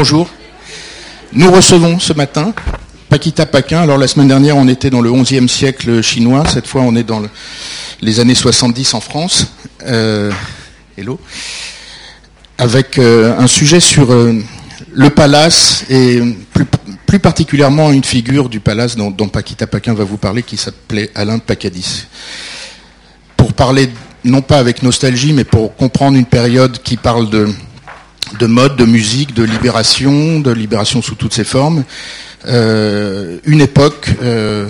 Bonjour. Nous recevons ce matin Paquita Paquin. Alors la semaine dernière, on était dans le 11e siècle chinois. Cette fois, on est dans les années 70 en France. Euh, hello. Avec euh, un sujet sur euh, le palace et plus, particulièrement une figure du palace dont, dont Paquita Paquin va vous parler qui s'appelait Alain Pacadis. Pour parler non pas avec nostalgie, mais pour comprendre une période qui parle de, de mode, de musique, de libération, de libération sous toutes ses formes, euh, une époque euh,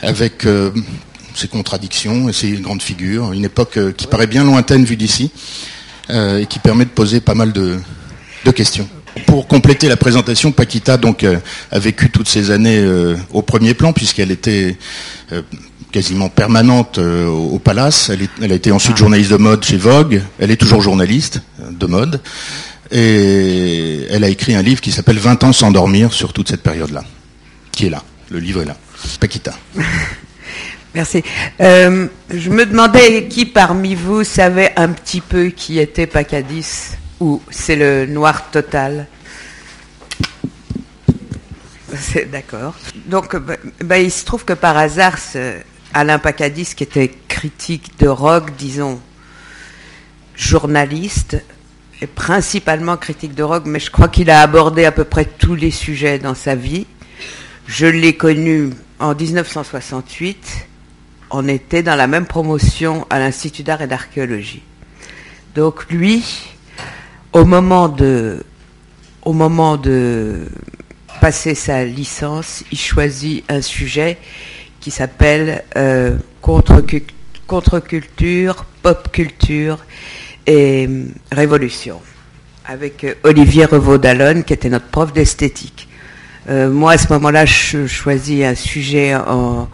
avec euh, ses contradictions et ses grandes figures, une époque qui paraît bien lointaine vue d'ici et qui permet de poser pas mal de, questions. Pour compléter la présentation, Paquita donc a vécu toutes ces années au premier plan puisqu'elle était quasiment permanente au Palace. Elle, elle, a été ensuite ah. journaliste de mode chez Vogue. Elle est toujours journaliste de mode. Et elle a écrit un livre qui s'appelle 20 ans sans dormir sur toute cette période-là, qui est là. Le livre est là. Paquita. Merci. Euh, je me demandais qui parmi vous savait un petit peu qui était Pacadis ou c'est le noir total? C'est d'accord. Donc, bah, bah, il se trouve que par hasard, Alain Pacadis, qui était critique de rock, disons, journaliste, est principalement critique de rock, mais je crois qu'il a abordé à peu près tous les sujets dans sa vie. Je l'ai connu en 1968. On était dans la même promotion à l'Institut d'art et d'archéologie. Donc lui, au moment de, au moment de passer sa licence, il choisit un sujet qui s'appelle euh, contre-culture, pop-culture et euh, Révolution, avec euh, Olivier Revaud-Dallon, qui était notre prof d'esthétique. Euh, moi, à ce moment-là, je choisis un sujet en,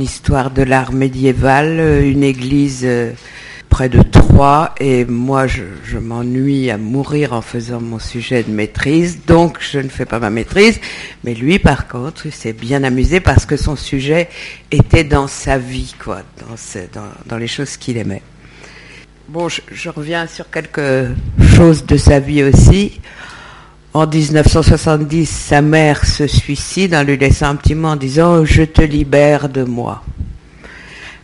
histoire de l'art médiéval, une église près de Troyes, et moi, je, m'ennuie à mourir en faisant mon sujet de maîtrise, donc je ne fais pas ma maîtrise. Mais lui, par contre, il s'est bien amusé parce que son sujet était dans sa vie, quoi, dans les choses qu'il aimait. Bon, je, reviens sur quelque chose de sa vie aussi. En 1970, sa mère se suicide en lui laissant un petit mot en disant Je te libère de moi.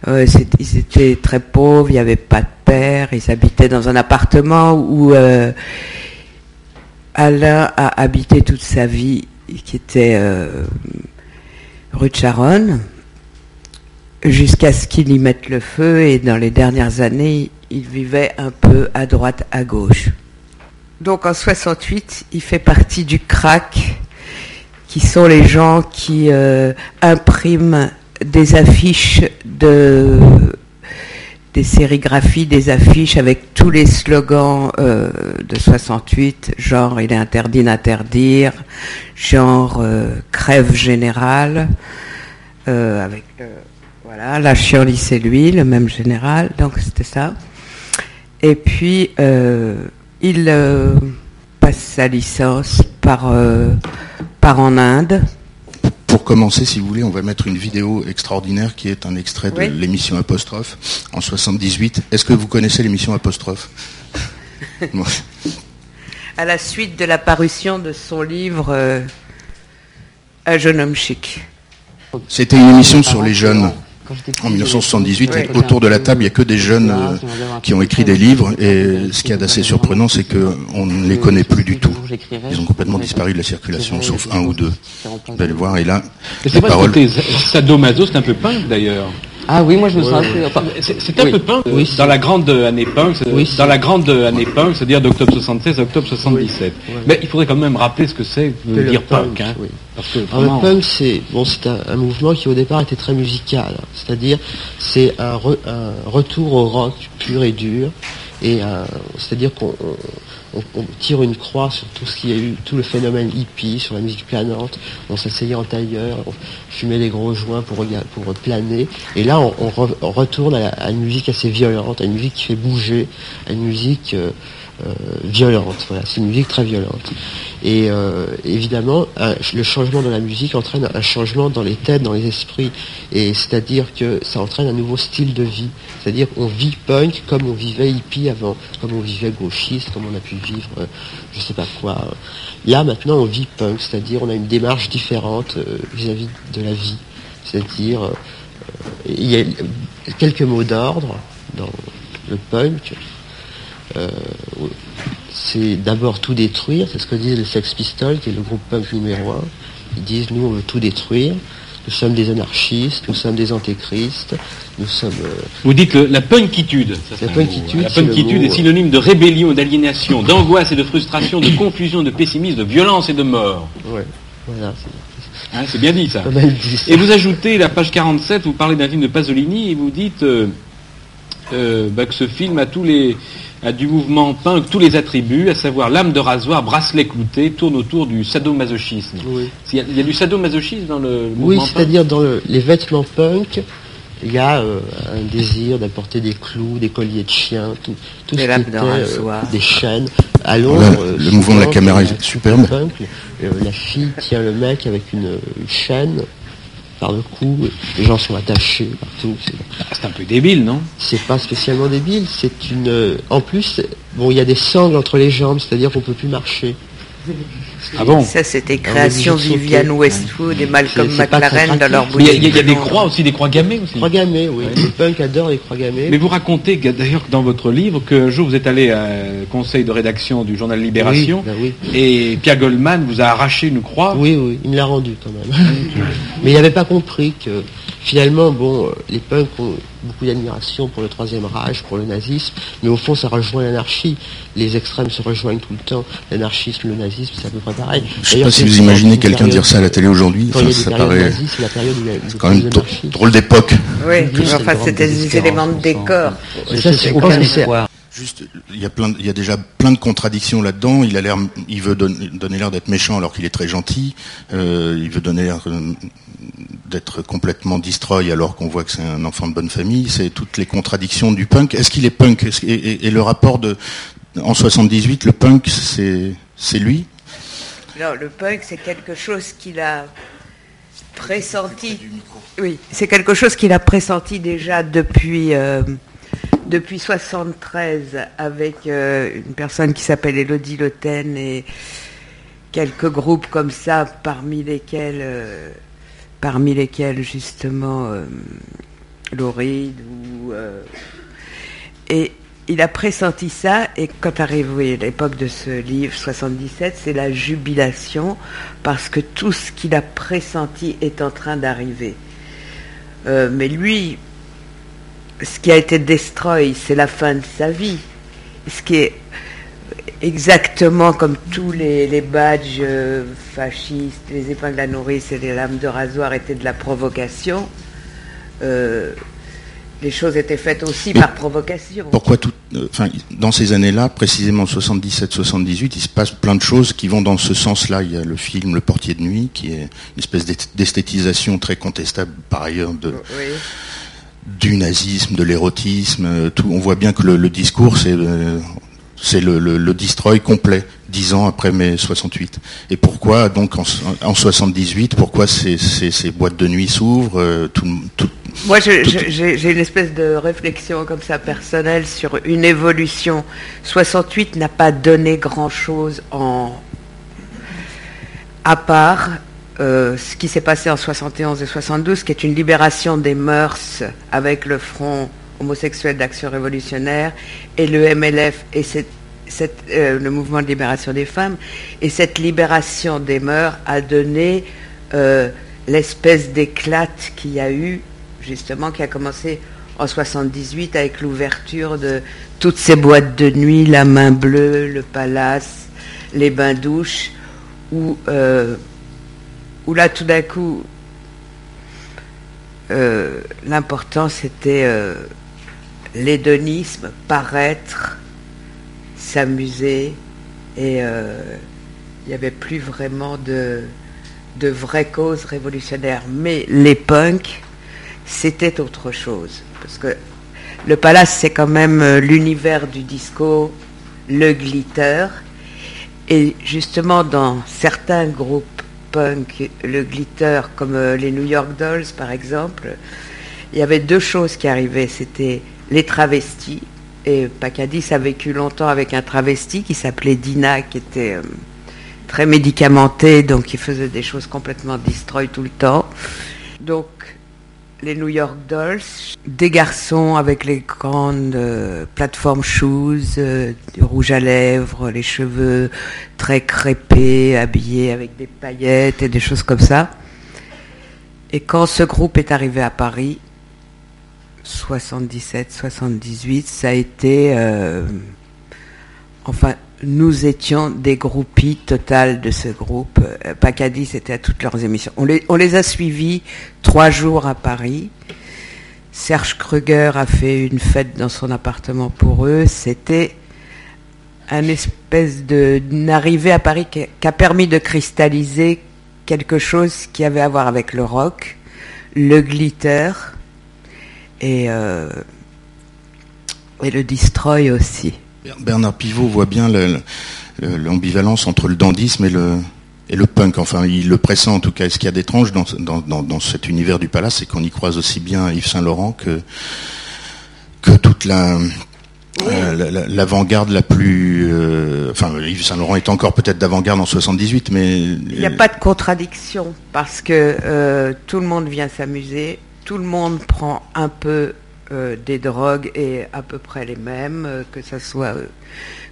Euh, ils étaient très pauvres, il n'y avait pas de père, ils habitaient dans un appartement où euh, Alain a habité toute sa vie, qui était euh, rue de Charonne, jusqu'à ce qu'il y mette le feu, et dans les dernières années, il vivait un peu à droite, à gauche. Donc en 68, il fait partie du crack, qui sont les gens qui euh, impriment des affiches de des sérigraphies, des affiches avec tous les slogans euh, de 68, genre il est interdit d'interdire, genre euh, crève générale, avec voilà, la chienlit c'est lui, le même général, donc c'était ça. Et puis, euh, il euh, passe sa licence par, euh, par en Inde. Pour commencer, si vous voulez, on va mettre une vidéo extraordinaire qui est un extrait de l'émission Apostrophe en 78. Est-ce que vous connaissez l'émission Apostrophe? À la suite de la parution de son livre Un jeune homme chic. C'était une émission sur les jeunes en 1978, autour de la table, il n'y a que des jeunes euh, qui ont écrit des livres. Et ce qui est assez surprenant, c'est qu'on ne les connaît plus du tout. Ils ont complètement disparu de la circulation, sauf un ou deux. Vous allez voir, et là, les paroles... Sadomaso, c'est un peu punk d'ailleurs. Ah oui, moi je me sens c'est un peu punk. Dans la grande année punk, dans la grande année punk, c'est-à-dire d'octobre 76 à octobre 77. Mais il faudrait quand même rappeler ce que c'est de dire punk. hein, parce que le punk, c'est bon, c'est un, mouvement qui au départ était très musical, c'est-à-dire c'est un, retour au rock pur et dur, et c'est-à-dire qu'on on, tire une croix sur tout ce qui a eu, tout le phénomène hippie, sur la musique planante. On s'asseyait en tailleur, on fumait des gros joints pour, planer. Et là, on, retourne à, une musique assez violente, à une musique qui fait bouger, à une musique euh, violente. Voilà, c'est une musique très violente. Et euh, évidemment, le changement de la musique entraîne un changement dans les têtes, dans les esprits. Et c'est-à-dire que ça entraîne un nouveau style de vie. C'est-à-dire qu'on vit punk comme on vivait hippie avant, comme on vivait gauchiste, comme on a pu vivre, je euh, je sais pas quoi. Là, maintenant, on vit punk, c'est-à-dire on a une démarche différente euh, vis-à-vis de la vie. C'est-à-dire, il y a quelques mots d'ordre dans le punk c'est d'abord tout détruire, c'est ce que disent les Sex Pistols, qui est le groupe punk numéro un. Ils disent nous on veut tout détruire, nous sommes des anarchistes, nous sommes des antéchristes, nous sommes. Euh, Vous dites la punkitude. la punkitude, la punkitude est, synonyme de rébellion, d'aliénation, d'angoisse et de frustration, de confusion, de pessimisme, de violence et de mort. Ouais, voilà. Hein, c'est bien dit ça. Et vous ajoutez la page 47, vous parlez d'un film de Pasolini et vous dites euh, euh, bah, que ce film a tous les du mouvement punk tous les attributs, à savoir l'âme de rasoir, bracelet clouté, tourne autour du sadomasochisme. Oui. Il, y a, du sadomasochisme dans le mouvement Oui, c'est-à-dire dans les vêtements punk, il y a euh, un désir d'apporter des clous, des colliers de chiens, tout, tout ce qui était, euh, des chaînes. À Londres, le mouvement de la caméra est superbe. Euh, la fille tient le mec avec une chaîne par le cou, les gens sont attachés partout. C'est un peu débile, non? C'est pas spécialement débile, c'est une. En plus, bon, il y a des sangles entre les jambes, c'est-à-dire qu'on peut plus marcher. Ah bon Ça, c'était création Viviane Westwood et Malcolm McLaren dans leur boutique. Il y, a, des croix aussi, des croix gammées aussi. Croix gammées, oui. Les punks adorent les croix gammées. Mais vous racontez d'ailleurs dans votre livre qu'un jour vous êtes allé au conseil de rédaction du journal Libération ben oui, et Pierre Goldman vous a arraché une croix. Oui, oui, il me l'a rendue quand même. Mais il n'avait pas compris que finalement, bon, les punks ont beaucoup d'admiration pour le Troisième Reich, pour le nazisme, mais au fond, ça rejoint l'anarchie. Les extrêmes se rejoignent tout le temps. L'anarchisme, le nazisme, c'est à peu près pareil. Je sais pas si vous imaginez quelqu'un dire ça à la télé aujourd'hui. ça paraît c'est quand même drôle d'époque. Oui, enfin, c'était des éléments de décor. Ça, c'est Juste, il y a plein, il y a déjà plein de contradictions là-dedans. Il a l'air, il veut donner l'air d'être méchant alors qu'il est très gentil. Euh, il veut donner l'air euh, d'être complètement destroy alors qu'on voit que c'est un enfant de bonne famille. C'est toutes les contradictions du punk. Est-ce qu'il est punk? Et, le rapport de en 78, le punk, c'est c'est lui? Non, le punk, c'est quelque chose qu'il a pressenti. Oui, c'est quelque chose qu'il a pressenti déjà depuis. Euh, depuis 73 avec euh, une personne qui s'appelle Elodie Loten et quelques groupes comme ça, parmi lesquels, euh, parmi lesquels justement euh, ou et il a pressenti ça et quand arrive l'époque de ce livre 77, c'est la jubilation parce que tout ce qu'il a pressenti est en train d'arriver. mais lui, ce qui a été destroy, c'est la fin de sa vie. Ce qui est exactement comme tous les, badges euh, fascistes, les épingles à nourrice et les lames de rasoir étaient de la provocation. Euh, les choses étaient faites aussi par provocation. Pourquoi tout, euh, dans ces années-là, précisément 77-78, il se passe plein de choses qui vont dans ce sens-là. Il y a le film Le Portier de nuit, qui est une espèce d'esthétisation très contestable par ailleurs de, du nazisme, de l'érotisme, tout. On voit bien que le, discours, c'est euh, c'est le, le, destroy complet, dix ans après mai 68. Et pourquoi donc en, en 78, pourquoi ces, ces, ces, boîtes de nuit s'ouvrent euh, tout, tout, Moi, j'ai une espèce de réflexion comme ça personnelle sur une évolution. 68 n'a pas donné grand-chose en à part euh, ce qui s'est passé en 71 et 72, qui est une libération des mœurs avec le Front homosexuel d'action révolutionnaire et le MLF et euh, le mouvement de libération des femmes. Et cette libération des mœurs a donné euh, l'espèce d'éclat qu'il y a eu, justement, qui a commencé en 78 avec l'ouverture de toutes ces boîtes de nuit, la main bleue, le palace, les bains-douches, où où là tout d'un coup euh, l'important c'était euh, l'hédonisme, paraître, s'amuser et euh, il n'y avait plus vraiment de, de vraies causes révolutionnaires. Mais les punks, c'était autre chose. Parce que le palace, c'est quand même l'univers du disco, le glitter. Et justement, dans certains groupes punk, le glitter, comme euh, les New York Dolls par exemple, il y avait deux choses qui arrivaient. C'était les travestis. Et Pacadis a vécu longtemps avec un travesti qui s'appelait Dina, qui était euh, très médicamenté, donc il faisait des choses complètement destroy tout le temps. Donc les New York Dolls, des garçons avec les grandes euh, plateformes shoes, euh, du rouge à lèvres, les cheveux très crépés, habillés avec des paillettes et des choses comme ça. Et quand ce groupe est arrivé à Paris, 77, 78, ça a été, euh, enfin, nous étions des groupies totales de ce groupe. Euh, Pacadis était à toutes leurs émissions. On les, a suivis trois jours à Paris. Serge Kruger a fait une fête dans son appartement pour eux. C'était un espèce de à Paris qui, a permis de cristalliser quelque chose qui avait à voir avec le rock, le glitter et, euh, et le destroy aussi. Bernard Pivot voit bien l'ambivalence entre le dandisme et le, et le punk. Enfin, il le pressent en tout cas. ce qu'il y a d'étrange dans, dans, cet univers du palace, c'est qu'on y croise aussi bien Yves Saint-Laurent que, que toute la, euh, l'avant-garde la, plus... Euh, enfin, Yves Saint-Laurent est encore peut-être d'avant-garde en 78, mais... Il n'y a pas de contradiction, parce que euh, tout le monde vient s'amuser, tout le monde prend un peu euh, des drogues et à peu près les mêmes, euh, que ce soit euh,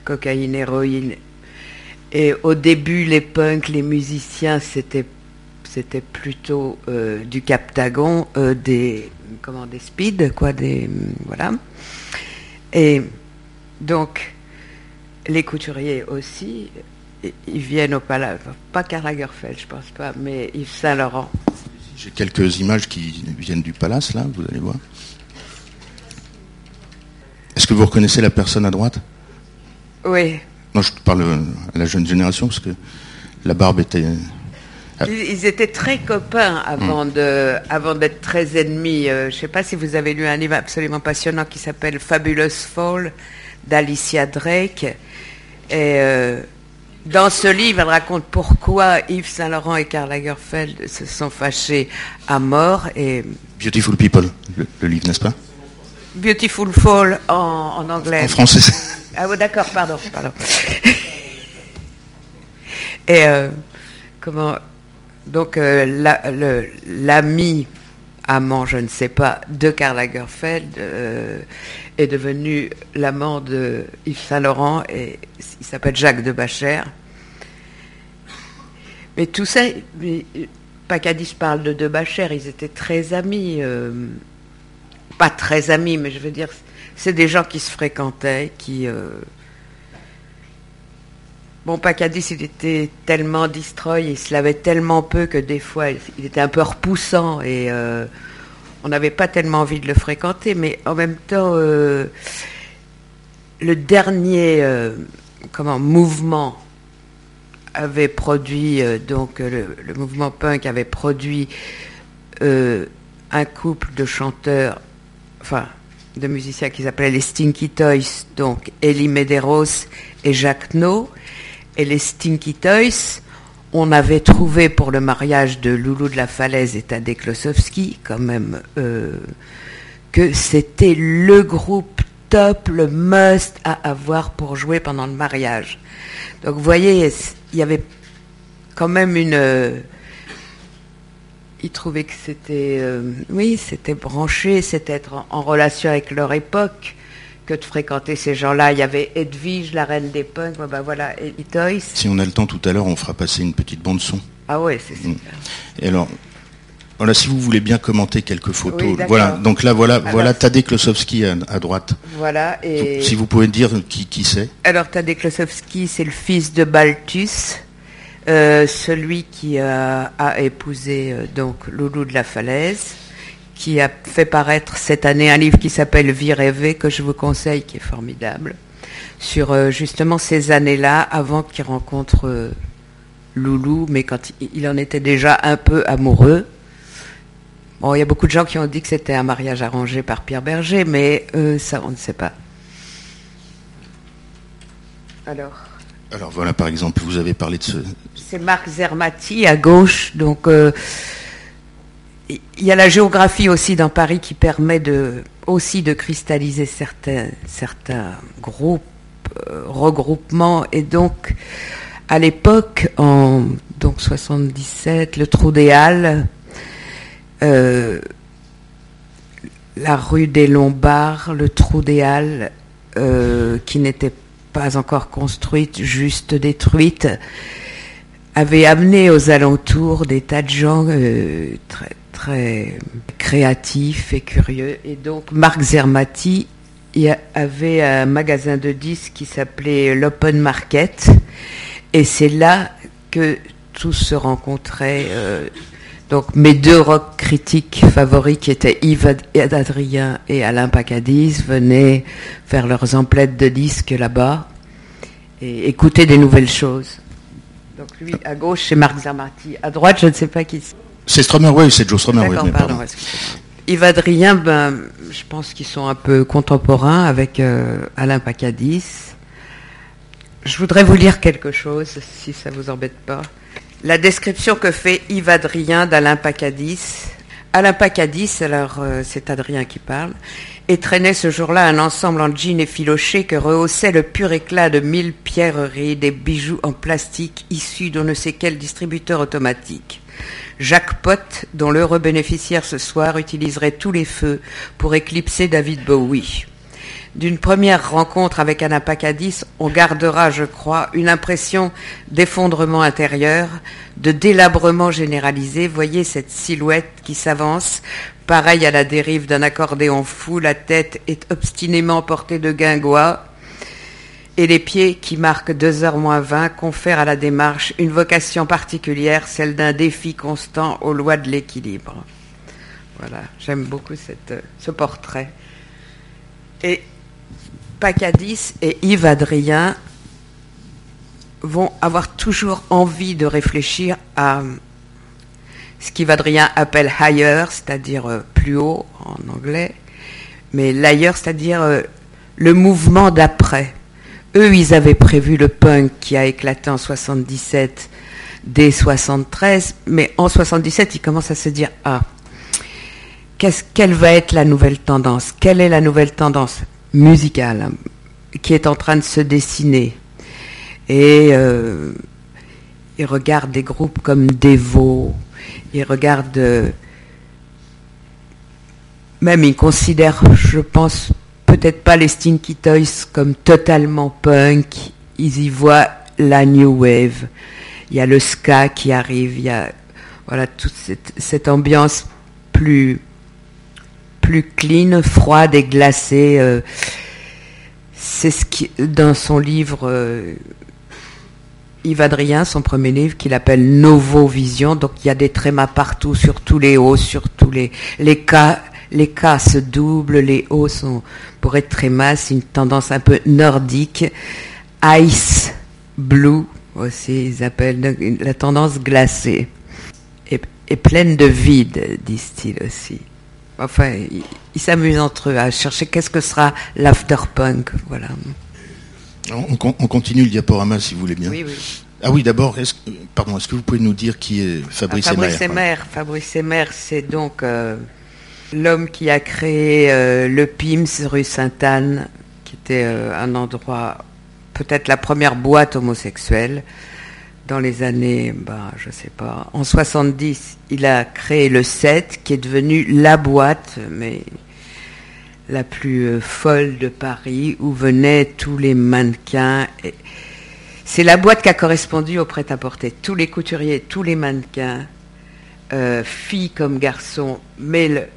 cocaïne, héroïne. Et au début, les punks, les musiciens, c'était plutôt du captagon, des comment des speed, quoi, des voilà. Et donc les couturiers aussi, ils viennent au palais, pas Karl Lagerfeld, je pense pas, mais Yves Saint Laurent. J'ai quelques images qui viennent du palace là, vous allez voir. Est-ce que vous reconnaissez la personne à droite? Oui. Non, je parle à la jeune génération parce que la barbe était. Ah. Ils, étaient très copains avant hmm. de, avant d'être très ennemis. Euh, je ne sais pas si vous avez lu un livre absolument passionnant qui s'appelle Fabulous Fall d'Alicia Drake. Et euh, dans ce livre, elle raconte pourquoi Yves Saint Laurent et Karl Lagerfeld se sont fâchés à mort. Et Beautiful People, le livre, n'est-ce pas? Beautiful Fall en, anglais. En français. Ah oui, d'accord, pardon, pardon. Et euh, comment? Donc euh, l'ami amant, je ne sais pas, de Karl Lagerfeld euh, est devenu l'amant de Yves Saint Laurent et il s'appelle Jacques de Bachère. Mais tout ça, Pacadis parle de de Bachère, ils étaient très amis pas très amis, mais je veux dire, c'est des gens qui se fréquentaient, qui. Euh... Bon, Pacadis, il était tellement destroy, il se lavait tellement peu que des fois, il était un peu repoussant et euh, on n'avait pas tellement envie de le fréquenter, mais en même temps, euh, le dernier euh, comment, mouvement avait produit, donc le, mouvement punk avait produit un couple de chanteurs enfin, de musiciens qui s'appelaient les Stinky Toys, donc Elie Medeiros et Jacques No. Et les Stinky Toys, on avait trouvé pour le mariage de Loulou de la Falaise et Tadek Klosowski, quand même, euh, que c'était le groupe top, le must à avoir pour jouer pendant le mariage. Donc vous voyez, il y avait quand même une ils trouvaient que c'était, euh, oui, c'était branché, c'était être en, relation avec leur époque que de fréquenter ces gens-là. Il y avait Edwige, la reine des punks, ben voilà, et Toys. Si on a le temps tout à l'heure, on fera passer une petite bande son. Ah ouais, c'est mm. super. Et alors, voilà, si vous voulez bien commenter quelques photos. voilà, donc là, voilà, voilà Tadej Klosowski à, droite. Voilà. Et... Si vous pouvez dire qui, qui c'est. Alors, Tadej Klosowski, c'est le fils de Balthus. Euh, celui qui a, épousé euh, donc Loulou de la Falaise, qui a fait paraître cette année un livre qui s'appelle Vie rêvée, que je vous conseille, qui est formidable, sur euh, justement ces années-là, avant qu'il rencontre Loulou, mais quand il en était déjà un peu amoureux. Bon, il y a beaucoup de gens qui ont dit que c'était un mariage arrangé par Pierre Berger, mais ça, on ne sait pas. Alors. Alors voilà, par exemple, vous avez parlé de ce... C'est Marc Zermati à gauche, donc il y a la géographie aussi dans Paris qui permet de, aussi de cristalliser certains, certains groupes, regroupements, et donc à l'époque, en donc 77, le Trou des Halles, euh, la rue des Lombards, le Trou des Halles, euh, qui n'était pas encore construite, juste détruite, avait amené aux alentours des tas de gens euh, très, très créatifs et curieux. Et donc Marc Zermati avait un magasin de disques qui s'appelait l'Open Market. Et c'est là que tous se rencontraient. Euh, donc mes deux rock critiques favoris, qui étaient Yves Adrien et Alain Pacadis, venaient faire leurs emplettes de disques là-bas et écouter des nouvelles choses. Donc lui, à gauche, c'est Marc Zermati. À droite, je ne sais pas qui c'est. Stromer, oui, c'est Joe Stromer. Oui, pardon, Yves Adrien, ben, je pense qu'ils sont un peu contemporains avec euh, Alain Pacadis. Je voudrais vous lire quelque chose, si ça vous embête pas. La description que fait Yves Adrien d'Alain Pacadis. Alain Pacadis, alors euh, c'est Adrien qui parle, et traînait ce jour-là un ensemble en jean effiloché que rehaussait le pur éclat de mille pierreries, des bijoux en plastique issus d'on ne sait quel distributeur automatique. Jacques Pott, dont l'heureux bénéficiaire ce soir utiliserait tous les feux pour éclipser David Bowie. D'une première rencontre avec Anna Pacadis, on gardera, je crois, une impression d'effondrement intérieur, de délabrement généralisé. Voyez cette silhouette qui s'avance, pareille à la dérive d'un accordéon fou, la tête est obstinément portée de guingois, et les pieds qui marquent 2 heures moins 20 confèrent à la démarche une vocation particulière, celle d'un défi constant aux lois de l'équilibre. Voilà, j'aime beaucoup cette, ce portrait. Et Pacadis et Yves Adrien vont avoir toujours envie de réfléchir à ce qu'Yves Adrien appelle higher, c'est-à-dire euh, plus haut en anglais, mais l'ailleurs, c'est-à-dire euh, le mouvement d'après. Eux, ils avaient prévu le punk qui a éclaté en 77 dès 73, mais en 77, ils commencent à se dire ah, quelle va être la nouvelle tendance? Quelle est la nouvelle tendance musicale qui est en train de se dessiner? Et euh, il regarde des groupes comme Devo, il regarde, euh, même il considère, je pense, peut-être pas les Stinky Toys comme totalement punk, ils y voient la new wave. Il y a le ska qui arrive, il y a voilà toute cette, ambiance plus plus clean, froide et glacée. Euh, c'est ce qui, dans son livre, euh, Yves Adrien, son premier livre, qu'il appelle Novo Vision. Donc il y a des trémas partout, sur tous les hauts, sur tous les, les cas. Les cas se doublent, les hauts sont, pour être trémas, c'est une tendance un peu nordique. Ice Blue, aussi, ils appellent la tendance glacée. Et, et pleine de vide, disent-ils aussi. Enfin, ils s'amusent entre eux à chercher qu'est-ce que sera l'afterpunk. Voilà. On, continue le diaporama si vous voulez bien. Oui, oui. Ah oui, d'abord, est-ce, pardon, est-ce que vous pouvez nous dire qui est Fabrice ah, Fabrice Emer Fabrice Emer, c'est donc euh, l'homme qui a créé euh, le PIMS rue Sainte-Anne, qui était euh, un endroit, peut-être la première boîte homosexuelle dans les années, bah, je sais pas, en 70, il a créé le 7 qui est devenu la boîte, mais la plus euh, folle de Paris, où venaient tous les mannequins. C'est la boîte qui a correspondu au prêt-à-porter. Tous les couturiers, tous les mannequins, filles comme garçons, mais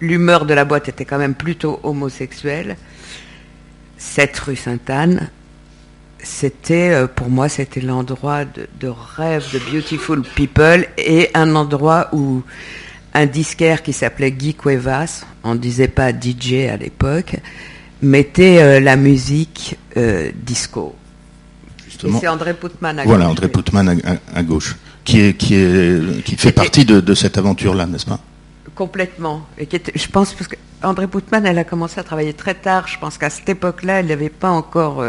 l'humeur de la boîte était quand même plutôt homosexuelle. Cette rue Sainte-Anne, c'était euh, pour moi c'était l'endroit de, rêve de Beautiful People et un endroit où un disquaire qui s'appelait Guy Cuevas, on ne disait pas DJ à l'époque, mettait euh, la musique euh, disco. Justement. C'est André Putman à gauche. Voilà, André Putman à, gauche, qui, est, qui, est, qui fait partie de, cette aventure-là, n'est-ce pas? Complètement. Et qui je pense parce que André Putman, elle a commencé à travailler très tard. Je pense qu'à cette époque-là, elle n'avait pas encore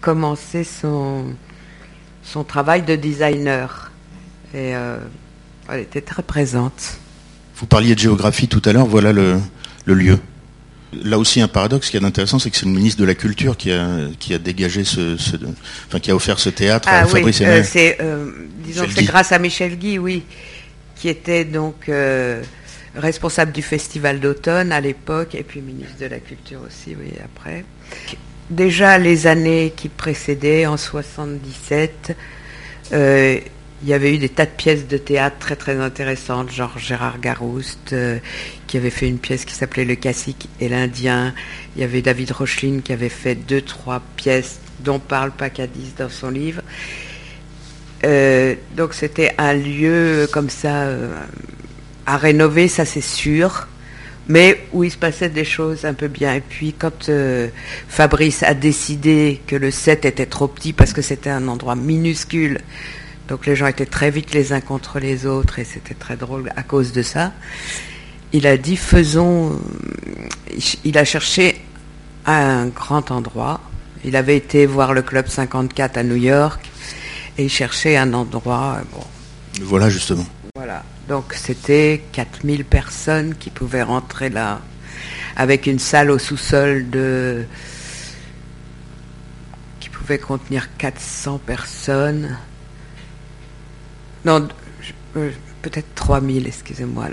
commencé son, son travail de designer. Et elle était très présente. Vous parliez de géographie tout à l'heure, voilà le, lieu. Là aussi, un paradoxe qui est intéressant, c'est que c'est le ministre de la Culture qui a, qui a dégagé ce, enfin, qui a offert ce théâtre à ah Fabrice oui, c'est, disons, c'est grâce à Michel Guy, oui, qui était donc responsable du festival d'automne à l'époque, et puis ministre de la Culture aussi, oui, après. Déjà les années qui précédaient, en 77, euh, il y avait eu des tas de pièces de théâtre très très intéressantes, genre Gérard Garouste, euh, qui avait fait une pièce qui s'appelait Le Cacique et l'Indien. Il y avait David Rocheline qui avait fait deux, trois pièces dont parle Pacadis dans son livre. Euh, donc c'était un lieu comme ça à rénover, ça c'est sûr, mais où il se passait des choses un peu bien. Et puis quand euh, Fabrice a décidé que le set était trop petit parce que c'était un endroit minuscule, donc les gens étaient très vite les uns contre les autres et c'était très drôle à cause de ça, il a dit faisons, il a cherché un grand endroit. Il avait été voir le Club 54 à New York et il cherchait un endroit. Bon. Voilà justement. Voilà. Donc c'était 4000 personnes qui pouvaient rentrer là, avec une salle au sous-sol de qui pouvait contenir 400 personnes. Non, euh, peut-être 3000, excusez-moi,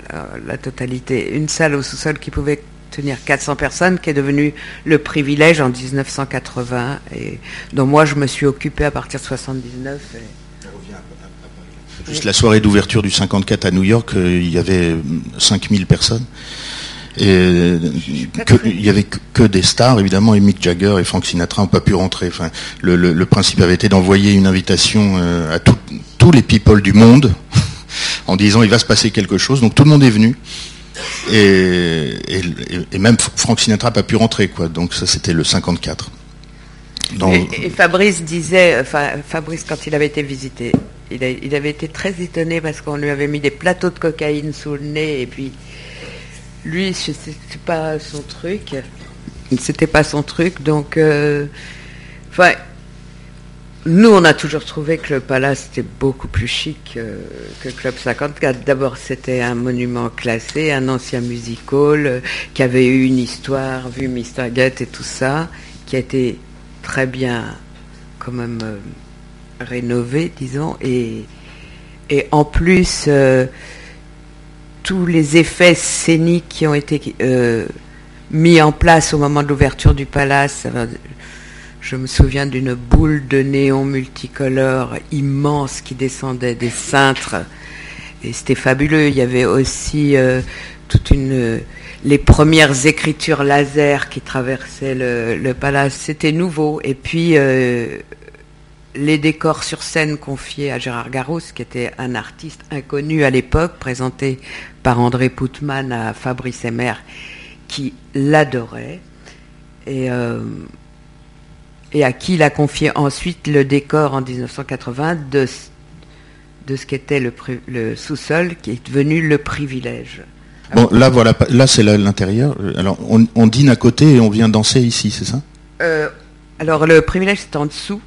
la, totalité. Une salle au sous-sol qui pouvait tenir 400 personnes, qui est devenue le privilège en 1980, et dont moi je me suis occupé à partir de 79. Juste la soirée d'ouverture du 54 à New York, euh, il y avait 5000 personnes. Et euh, il y avait que, des stars, évidemment, et Mick Jagger et Frank Sinatra n'ont pas pu rentrer. Enfin, le, principe avait été d'envoyer une invitation euh, à tous les people du monde en disant il va se passer quelque chose. Donc tout le monde est venu. Et, même Frank Sinatra n'a pas pu rentrer, quoi. Donc ça, c'était le 54. Et, Fabrice disait, Fabrice, quand il avait été visité, il, avait été très étonné parce qu'on lui avait mis des plateaux de cocaïne sous le nez et puis lui, c'était pas son truc. C'était pas son truc, donc, euh, enfin, nous, on a toujours trouvé que le Palace était beaucoup plus chic euh, que Club 54. D'abord, c'était un monument classé, un ancien music hall euh, qui avait eu une histoire, vu Mr. Gate et tout ça, qui a été très bien, quand même rénové, disons, et, et en plus, euh, tous les effets scéniques qui ont été euh, mis en place au moment de l'ouverture du palace, je me souviens d'une boule de néon multicolore immense qui descendait des cintres, et c'était fabuleux. Il y avait aussi euh, toute une les premières écritures laser qui traversaient le, le palace, c'était nouveau. Et puis les décors sur scène confiés à Gérard Garros, qui était un artiste inconnu à l'époque, présenté par André Poutman à Fabrice Emmer, qui l'adorait, et, euh, et, à qui il a confié ensuite le décor en 1980 de, de ce qu'était le, le sous-sol, qui est devenu le privilège. Bon, là, voilà, là c'est l'intérieur. Alors, on, dîne à côté et on vient danser ici, c'est ça? Euh, Alors, le privilège, c'est en dessous.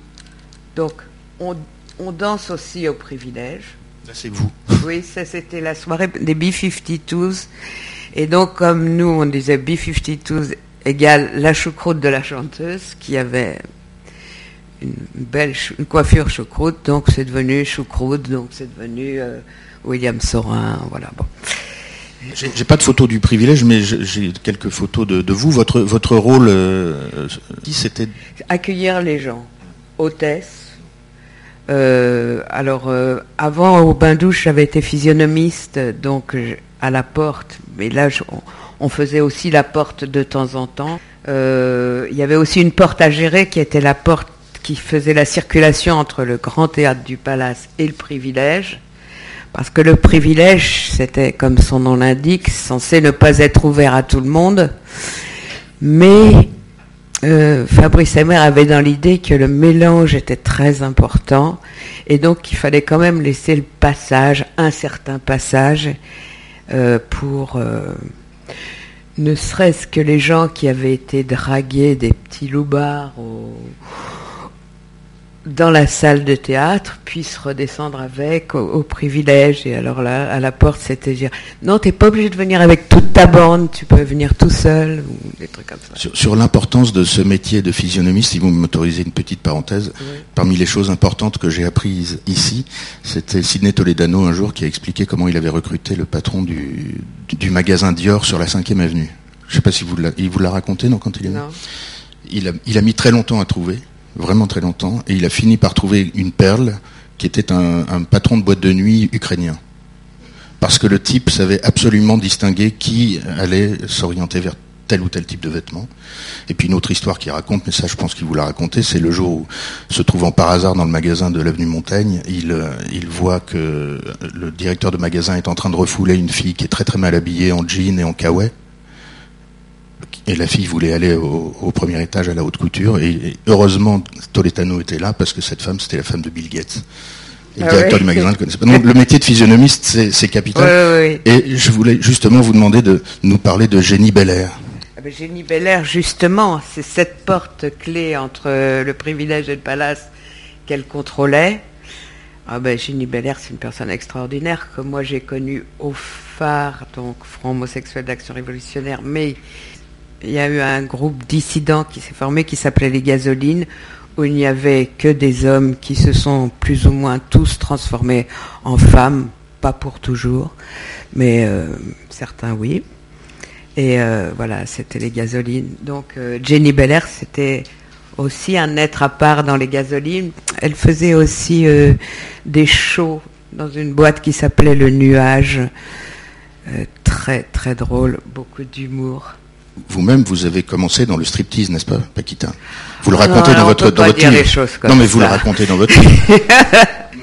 Donc, on, danse aussi au privilège. Là, c'est vous. Oui, ça, c'était la soirée des B-52s. Et donc, comme nous, on disait B-52s égale la choucroute de la chanteuse, qui avait une belle coiffure choucroute, donc c'est devenu choucroute, donc c'est devenu euh, William Sorin, voilà. Bon. J'ai pas de photo du privilège, mais j'ai quelques photos de, vous. Votre, votre rôle, euh, c'était? Accueillir les gens, hôtesse, euh, alors, euh, avant, au bain-douche, j'avais été physionomiste, donc à la porte. Mais là, on, faisait aussi la porte de temps en temps. Euh, il y avait aussi une porte à gérer qui était la porte qui faisait la circulation entre le grand théâtre du Palace et le privilège. Parce que le privilège, c'était, comme son nom l'indique, censé ne pas être ouvert à tout le monde. Mais euh, Fabrice Emmer avait dans l'idée que le mélange était très important et donc qu'il fallait quand même laisser le passage, un certain passage, euh, pour euh, ne serait-ce que les gens qui avaient été dragués des petits loupards dans la salle de théâtre puisse redescendre avec au, privilège. Et alors là, à la porte, c'était dire non, t'es pas obligé de venir avec toute ta bande, tu peux venir tout seul ou des trucs comme ça. Sur, l'importance de ce métier de physionomiste, si vous m'autorisez une petite parenthèse, parmi les choses importantes que j'ai apprises ici, c'était Sidney Toledano un jour qui a expliqué comment il avait recruté le patron du, du magasin Dior sur la 5e avenue. Je sais pas si vous il vous l'a raconté non quand il est non. Il a, il a mis très longtemps à trouver vraiment très longtemps, et il a fini par trouver une perle qui était un, patron de boîte de nuit ukrainien. Parce que le type savait absolument distinguer qui allait s'orienter vers tel ou tel type de vêtements. Et puis une autre histoire qui raconte, mais ça je pense qu'il vous l'a raconté, c'est le jour où, se trouvant par hasard dans le magasin de l'avenue Montaigne, il, euh, voit que le directeur de magasin est en train de refouler une fille qui est très très mal habillée en jean et en kawaii et la fille voulait aller au, premier étage à la haute couture. Et, heureusement, Toletano était là parce que cette femme, c'était la femme de Bill Gates. le ah directeur du magasin ne connaissait pas. Donc, le métier de physionomiste, c'est capital. et je voulais justement vous demander de nous parler de Génie Belair. Ah ben, Génie Belair, justement, c'est cette porte clé entre le privilège et le palace qu'elle contrôlait. Ah ben, Génie Belair, c'est une personne extraordinaire que moi j'ai connue au phare, donc Front homosexuel d'action révolutionnaire, mais il y a eu un groupe dissident qui s'est formé qui s'appelait les Gasolines, où il n'y avait que des hommes qui se sont plus ou moins tous transformés en femmes, pas pour toujours, mais euh, certains oui. Et euh, voilà, c'était les Gasolines. Donc euh, Jenny Belair, c'était aussi un être à part dans les Gasolines. Elle faisait aussi des shows dans une boîte qui s'appelait Le Nuage. très très drôle, beaucoup d'humour vous-même, vous avez commencé dans le striptease, n'est-ce pas, Paquita? Vous le racontez dans votre, dans votre livre. Non, mais vous le racontez dans votre livre.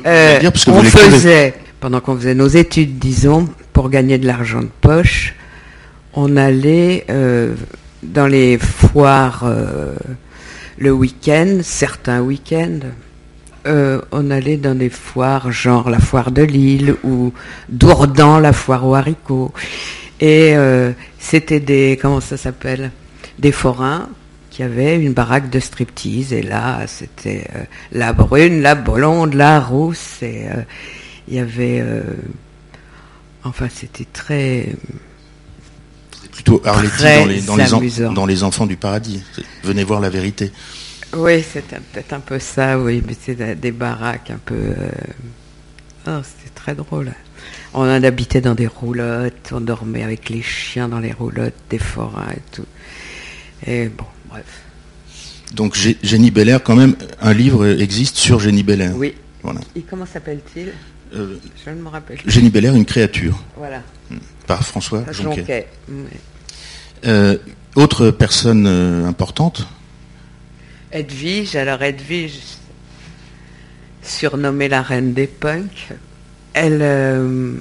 euh, on faisait, pendant qu'on faisait nos études, disons, pour gagner de l'argent de poche, on allait euh, dans les foires euh, le week-end, certains week-ends. Euh, on allait dans des foires, genre la foire de Lille ou Dourdan, la foire aux haricots. Et euh, c'était des, comment ça s'appelle? Des forains qui avaient une baraque de striptease. Et là, c'était euh, la brune, la blonde, la rousse. Et euh, il y avait. enfin, c'était très. plutôt Arletty dans les, dans, les dans les enfants du paradis. Venez voir la vérité. Oui, c'était peut-être un peu ça, oui, mais c'est des baraques un peu. Oh, c'était très drôle. On habitait dans des roulottes, on dormait avec les chiens dans les roulottes, des forains et tout. Et bon, bref. Donc Génie Belair, quand même, un livre existe sur Génie Belair. Oui. Voilà. Et comment s'appelle-t-il? Euh, Je ne me rappelle. Génie Belair, une créature. Voilà. Hmm. Par François Jonquet. Hmm. Euh, autre personne euh, importante? Edwige. Alors Edwige, surnommée la reine des punks, elle euh,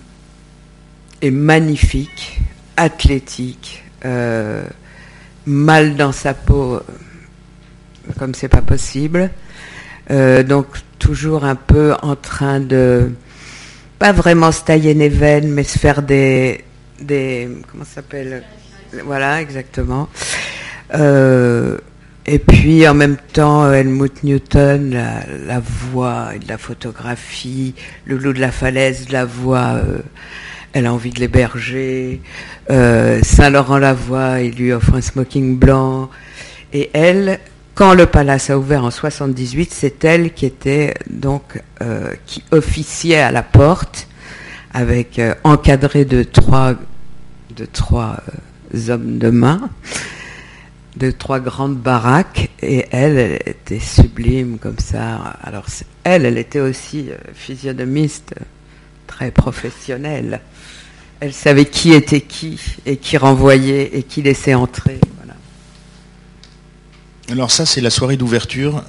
est magnifique, athlétique, euh, mal dans sa peau, comme c'est pas possible. Euh, donc toujours un peu en train de pas vraiment se tailler les veines, mais se faire des des comment s'appelle? Voilà, exactement. Et puis en même temps, Helmut Newton, la, voix et la photographie, le loup de la falaise, la voix, euh, elle a envie de l'héberger. Euh, Saint-Laurent-la-Voix, il lui offre un smoking blanc. Et elle, quand le palace a ouvert en 78, c'est elle qui était donc euh, qui officiait à la porte, avec encadré de trois de trois hommes de main de trois grandes baraques et elle, elle était sublime comme ça. Alors elle, elle était aussi euh, physionomiste, très professionnelle. Elle savait qui était qui et qui renvoyait et qui laissait entrer. Voilà. Alors ça, c'est la soirée d'ouverture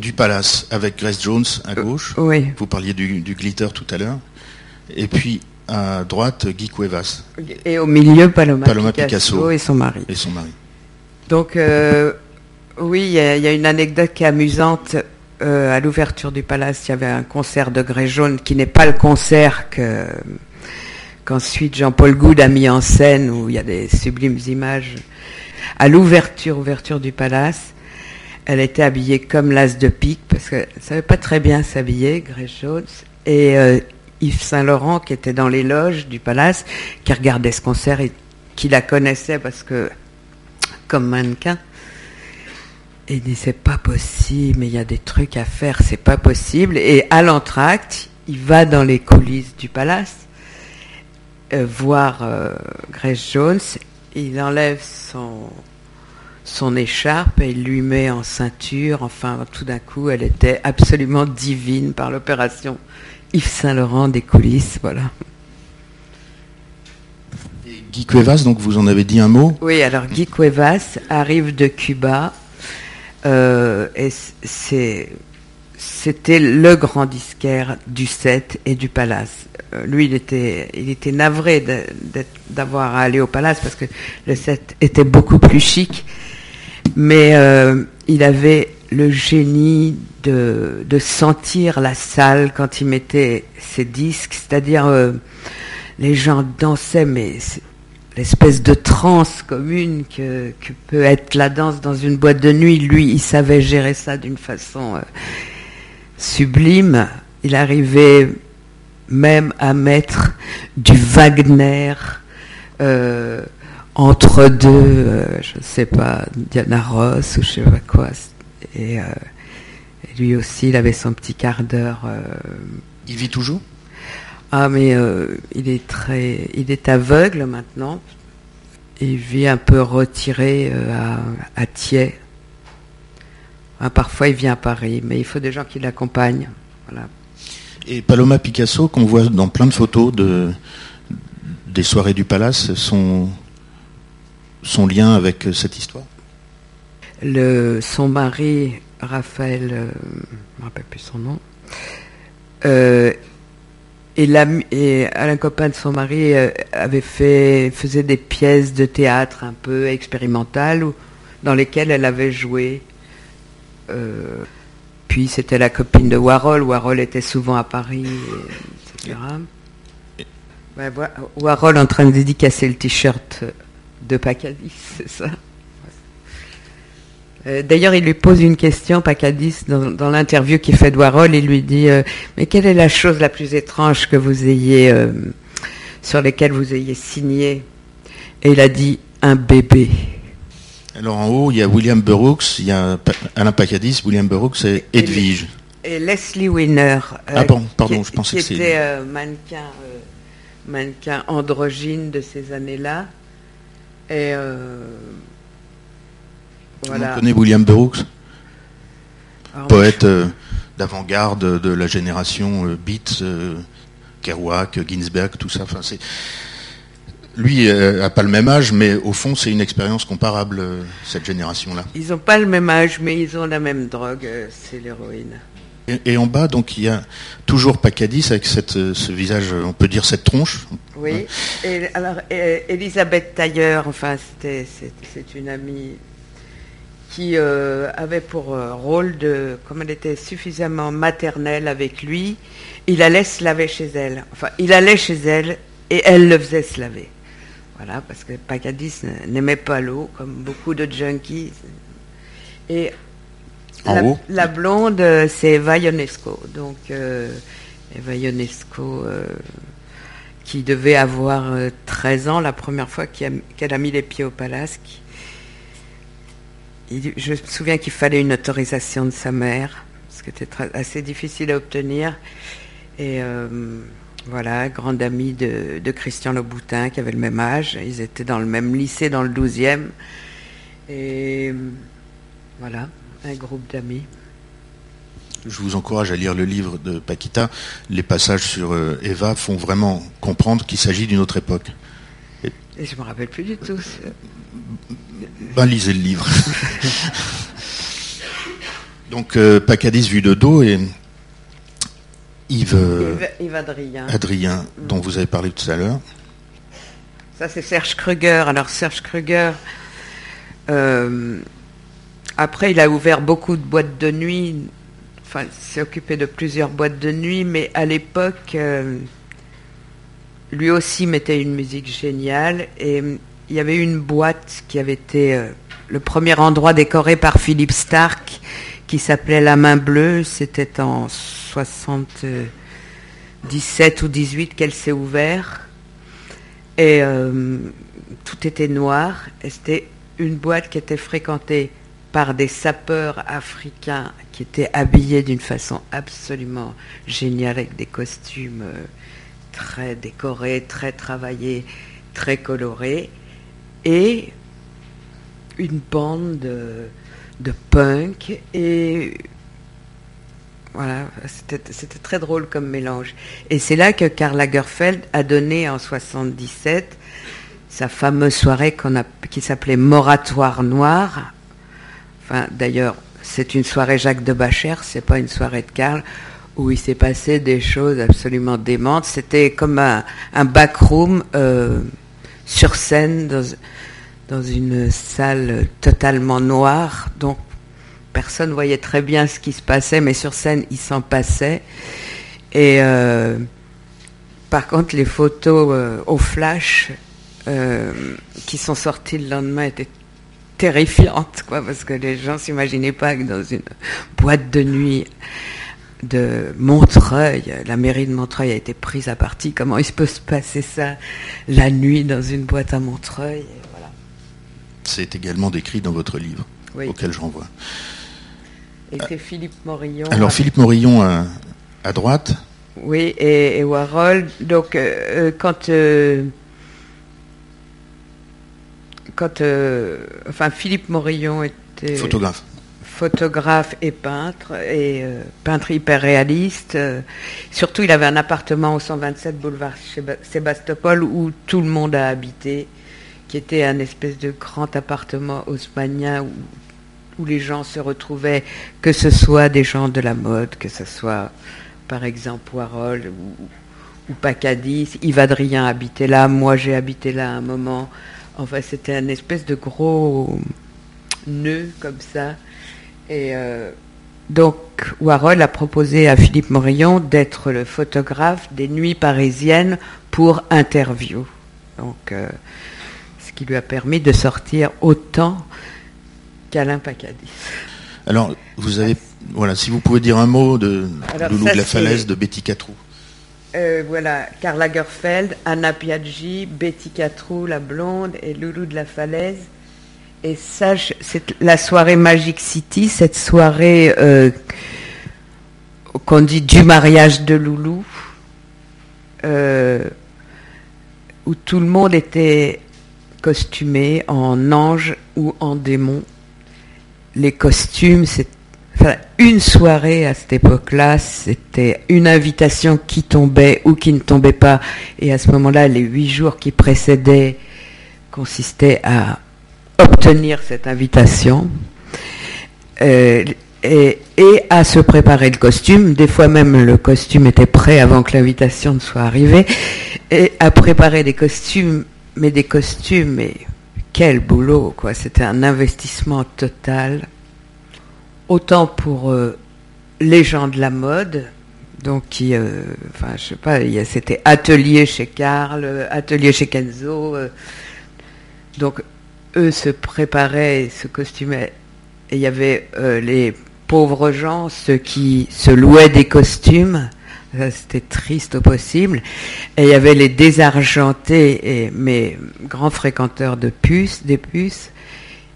du Palace avec Grace Jones à euh, gauche. oui. Vous parliez du, glitter tout à l'heure. Et puis à droite, Guy Cuevas. Et au milieu, Paloma, Picasso, et son mari. Et son mari. Donc, euh, oui, il y, a une anecdote qui est amusante. Euh, à l'ouverture du palace, il y avait un concert de Grès Jaune qui n'est pas le concert que qu'ensuite Jean-Paul Goud a mis en scène, où il y a des sublimes images. À l'ouverture, ouverture du palace, elle était habillée comme l'as de pique parce qu'elle ne savait pas très bien s'habiller, Grace Jones. Et Yves Saint-Laurent, qui était dans les loges du palace, qui regardait ce concert et qui la connaissait parce que, comme mannequin, et il dit c'est pas possible, mais il y a des trucs à faire, c'est pas possible. Et à l'entracte, il va dans les coulisses du palace euh, voir euh, Grace Jones. Il enlève son son écharpe et il lui met en ceinture. Enfin, tout d'un coup, elle était absolument divine par l'opération Yves Saint-Laurent des coulisses, voilà. Guy Cuevas, donc vous en avez dit un mot Oui, alors Guy Cuevas arrive de Cuba euh, et c'était le grand disquaire du set et du Palace. Euh, lui, il était, navré d'avoir à aller au Palace parce que le set était beaucoup plus chic, mais euh, il avait le génie de, sentir la salle quand il mettait ses disques, c'est-à-dire les gens dansaient, mais l'espèce de transe commune que, peut être la danse dans une boîte de nuit, lui, il savait gérer ça d'une façon euh, sublime. Il arrivait même à mettre du Wagner. Euh, entre deux, je ne sais pas, Diana Ross ou je sais pas quoi, et, euh, lui aussi, il avait son petit quart d'heure. Euh. il vit toujours? Ah, mais euh, il est très, il est aveugle maintenant. Il vit un peu retiré à, à Thiers. Ah, parfois, il vient à Paris, mais il faut des gens qui l'accompagnent. Voilà. Et Paloma Picasso, qu'on voit dans plein de photos de, des soirées du Palace, son, son lien avec cette histoire? Le, son mari, Raphaël, euh, je ne me rappelle plus son nom, euh, et, la, et Alain Copain de son mari euh, avait fait, faisait des pièces de théâtre un peu expérimentales dans lesquelles elle avait joué. puis c'était la copine de Warhol. Warhol était souvent à Paris, etc. Warhol en train de dédicacer le t-shirt de Pacadis, c'est ça? Euh, d'ailleurs, il lui pose une question, Pacadis, dans, dans l'interview qu'il fait de Warhol, il lui dit euh, Mais quelle est la chose la plus étrange que vous ayez, euh, sur laquelle vous ayez signé? Et il a dit Un bébé. Alors en haut, il y a William Burroughs, il y a Alain Pacadis, William Burroughs et Edwige. Et, Leslie Winner. ah bon, pardon, je pensais que c'était. Qui était mannequin, mannequin androgyne de ces années-là. Et on connaît William Brooks, poète euh, d'avant-garde de la génération euh, Beat, euh, Kerouac, Ginsberg, tout ça. Enfin, c'est lui n'a pas le même âge, mais au fond, c'est une expérience comparable, cette génération-là. Ils n'ont pas le même âge, mais ils ont la même drogue, c'est l'héroïne. Et, en bas, donc, il y a toujours Pacadis avec cette, ce visage, on peut dire cette tronche. Oui. Et alors, Elisabeth Tailleur, enfin, c'est une amie qui euh, avait pour euh, rôle de, comme elle était suffisamment maternelle avec lui, il allait se laver chez elle. Enfin, il allait chez elle et elle le faisait se laver. Voilà, parce que Pacadis n'aimait pas l'eau, comme beaucoup de junkies. Et la, blonde, c'est Eva Ionesco. Donc, euh, Eva Ionesco, qui devait avoir 13 ans la première fois qu'elle a mis les pieds au je me souviens qu'il fallait une autorisation de sa mère, ce qui était assez difficile à obtenir. Et euh, voilà, grande amie de, Christian Louboutin, qui avait le même âge. Ils étaient dans le même lycée, dans le 12e. Et voilà, un groupe d'amis. Je vous encourage à lire le livre de Paquita. Les passages sur euh, Eva font vraiment comprendre qu'il s'agit d'une autre époque. Et, je ne me rappelle plus du tout. Ben, lisez le livre. Donc, euh, Pacadis vu de dos et Yves, Adrien. dont vous avez parlé tout à l'heure. Ça, c'est Serge Kruger. Alors, Serge Kruger, euh, après, il a ouvert beaucoup de boîtes de nuit. Enfin, il s'est occupé de plusieurs boîtes de nuit, mais à l'époque, euh, lui aussi mettait une musique géniale. Et il y avait une boîte qui avait été euh, le premier endroit décoré par Philippe Stark qui s'appelait La Main Bleue. C'était en 77 ou 18 qu'elle s'est ouverte. Et euh, tout était noir. Et c'était une boîte qui était fréquentée par des sapeurs africains qui étaient habillés d'une façon absolument géniale avec des costumes euh, très décorés, très travaillés, très colorés. Et une bande de, punk et voilà, c'était très drôle comme mélange. Et c'est là que Karl Lagerfeld a donné en 77 sa fameuse soirée qui s'appelait Moratoire Noir. D'ailleurs, c'est une soirée Jacques de Bacher, c'est pas une soirée de Karl, où il s'est passé des choses absolument démentes. C'était comme un, backroom euh, sur scène dans, dans une salle totalement noire, donc personne voyait très bien ce qui se passait, mais sur scène, il s'en passait. Et euh, par contre, les photos euh, au flash euh, qui sont sorties le lendemain étaient terrifiantes, quoi, parce que les gens s'imaginaient pas que dans une boîte de nuit de Montreuil, la mairie de Montreuil a été prise à partie. Comment il peut se passer ça la nuit dans une boîte à Montreuil? C'est également décrit dans votre livre, auquel je renvoie. Et c'est Philippe Morillon. Alors Philippe Morillon à, droite. Oui, et, Warhol. Donc euh, euh, quand euh, quand enfin Philippe Morillon était photographe photographe et peintre, et peintre hyper réaliste. surtout, il avait un appartement au 127 boulevard Sébastopol où tout le monde a habité qui était un espèce de grand appartement haussmanien où, où les gens se retrouvaient, que ce soit des gens de la mode, que ce soit par exemple Warhol ou, ou Pacadis. Yves Adrien habitait là, moi j'ai habité là un moment. Enfin, c'était un espèce de gros nœud comme ça. Et euh, donc, Warhol a proposé à Philippe Morillon d'être le photographe des nuits parisiennes pour interview. Donc, euh, qui lui a permis de sortir autant qu'Alain Pacadis. Alors, vous avez, voilà, si vous pouvez dire un mot de Loulou de la Falaise de Betty Catrou. Euh, voilà, Karl Lagerfeld, Anna Piaggi, Betty Catrou, la blonde, et Loulou de la Falaise. Et ça, c'est la soirée Magic City, cette soirée euh, qu'on dit du mariage de Loulou, euh, où tout le monde était costumé en ange ou en démon. Les costumes, c'est une soirée à cette époque-là, c'était une invitation qui tombait ou qui ne tombait pas. Et à ce moment-là, les huit jours qui précédaient consistaient à obtenir cette invitation. Euh, et, et, à se préparer le costume. Des fois même le costume était prêt avant que l'invitation ne soit arrivée. Et à préparer des costumes mais des costumes, mais quel boulot, quoi. C'était un investissement total, autant pour euh, les gens de la mode, donc qui, euh, enfin, je sais pas, c'était atelier chez Karl, atelier chez Kenzo, donc eux se préparaient, se costumaient, et il y avait les pauvres gens, ceux qui se louaient des costumes, c'était triste au possible. Et il y avait les désargentés et mes grands fréquenteurs de puces, des puces,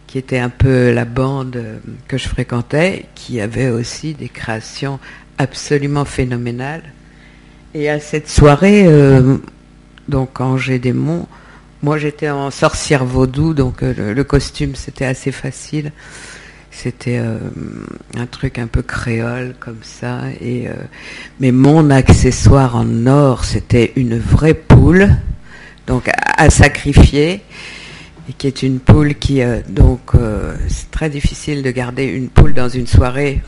qui étaient un peu la bande que je fréquentais, qui avait aussi des créations absolument phénoménales. Et à cette soirée, euh, donc Angers Démon, moi j'étais en sorcière vaudou, donc euh, le costume c'était assez facile. C'était euh, un truc un peu créole comme ça. Et, euh, mais mon accessoire en or, c'était une vraie poule, donc à, sacrifier, et qui est une poule qui, donc, c'est très difficile de garder une poule dans une soirée.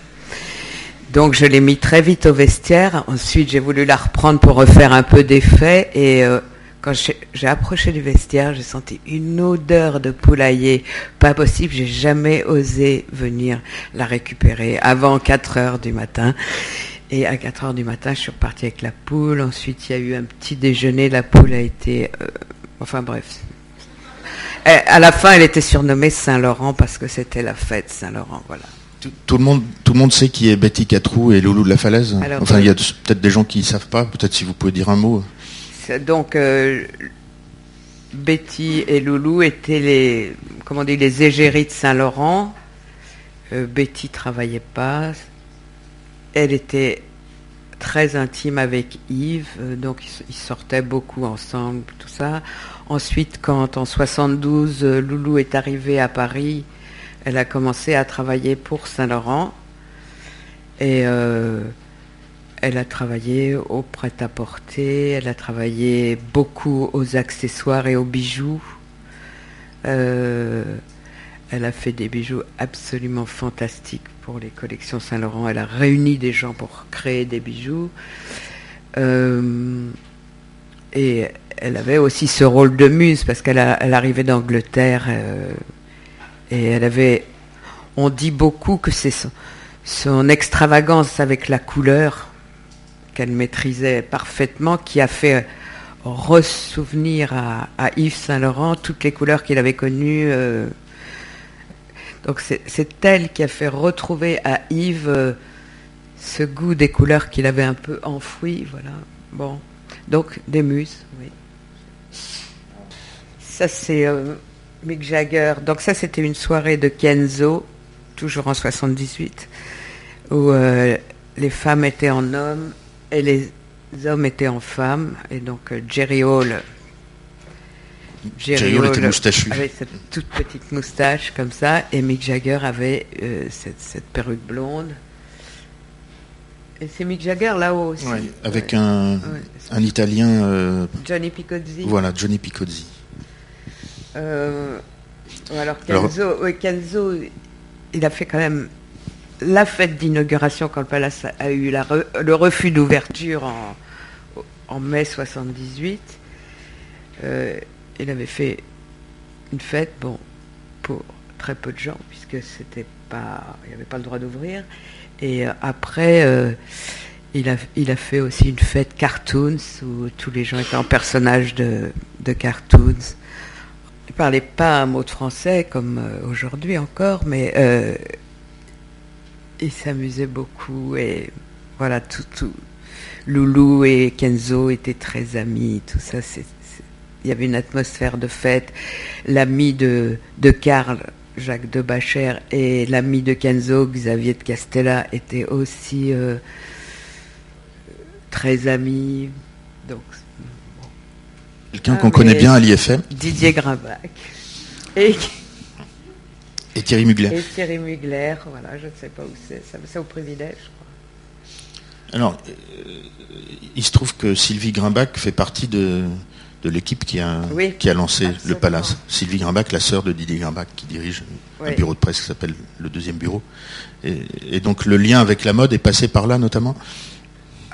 Donc je l'ai mis très vite au vestiaire. Ensuite, j'ai voulu la reprendre pour refaire un peu d'effet et quand j'ai approché du vestiaire, j'ai senti une odeur de poulailler. Pas possible, j'ai jamais osé venir la récupérer avant 4 heures du matin. Et à 4 heures du matin, je suis repartie avec la poule. Ensuite, il y a eu un petit déjeuner. La poule a été. Euh, enfin bref. à la fin, elle était surnommée Saint-Laurent parce que c'était la fête Saint-Laurent, voilà. Tout, le monde, tout le monde sait qui est Betty Catrou et Loulou de la Falaise. enfin, il y a peut-être des gens qui ne savent pas. Peut-être si vous pouvez dire un mot. Donc, euh, Betty et Loulou étaient les, comment les égéries de Saint-Laurent. Euh, Betty travaillait pas. Elle était très intime avec Yves, euh, donc ils, sortaient beaucoup ensemble, tout ça. Ensuite, quand en 72, Loulou est arrivée à Paris, elle a commencé à travailler pour Saint-Laurent et euh, elle a travaillé au prêt-à-porter, elle a travaillé beaucoup aux accessoires et aux bijoux. Euh, elle a fait des bijoux absolument fantastiques pour les collections Saint-Laurent. Elle a réuni des gens pour créer des bijoux. Euh, et elle avait aussi ce rôle de muse parce qu'elle arrivait d'Angleterre et elle avait, on dit beaucoup que c'est son, extravagance avec la couleur qu'elle maîtrisait parfaitement qui a fait ressouvenir à, Yves Saint-Laurent toutes les couleurs qu'il avait connues. Euh. donc c'est elle qui a fait retrouver à Yves euh, ce goût des couleurs qu'il avait un peu enfoui. Voilà. Bon, donc des muses. Oui. Ça c'est euh, Mick Jagger. Donc ça, c'était une soirée de Kenzo, toujours en 78, où euh, les femmes étaient en hommes et les hommes étaient en femmes. Et donc euh, Jerry Hall, Jerry, Hall était moustachu. avait cette toute petite moustache comme ça, et Mick Jagger avait euh, cette, perruque blonde. Et c'est Mick Jagger là-haut aussi. avec Un, un, Italien. Johnny Picozzi. Voilà, Johnny Picozzi. Euh, alors Kenzo, il a fait quand même la fête d'inauguration quand le Palace a eu le refus d'ouverture en, mai 78. Euh, il avait fait une fête, bon, pour très peu de gens, puisque c'était pas, il n'y avait pas le droit d'ouvrir. Et euh, après, il, a, il a fait aussi une fête cartoons où tous les gens étaient en personnages de, cartoons. Il ne parlait pas un mot de français comme euh, aujourd'hui encore, mais euh, il s'amusait beaucoup et voilà, tout, tout. Loulou et Kenzo étaient très amis, tout ça, il y avait une atmosphère de fête. L'ami de, de Karl, Jacques de Bacher, et l'ami de Kenzo, Xavier de Castella, étaient aussi euh, très amis. Donc Quelqu'un qu'on connaît bien à l'IFM. Didier. Et, et Thierry Mugler. Et Thierry Mugler, voilà, je ne sais pas où c'est. C'est au privilège, je crois. Alors, euh, il se trouve que Sylvie Grimbach fait partie de, de l'équipe qui a, qui a lancé le Palace. Sylvie Grimbach, la sœur de Didier Grimbach, qui dirige un bureau de presse qui s'appelle le deuxième bureau. Et, et, donc le lien avec la mode est passé par là notamment?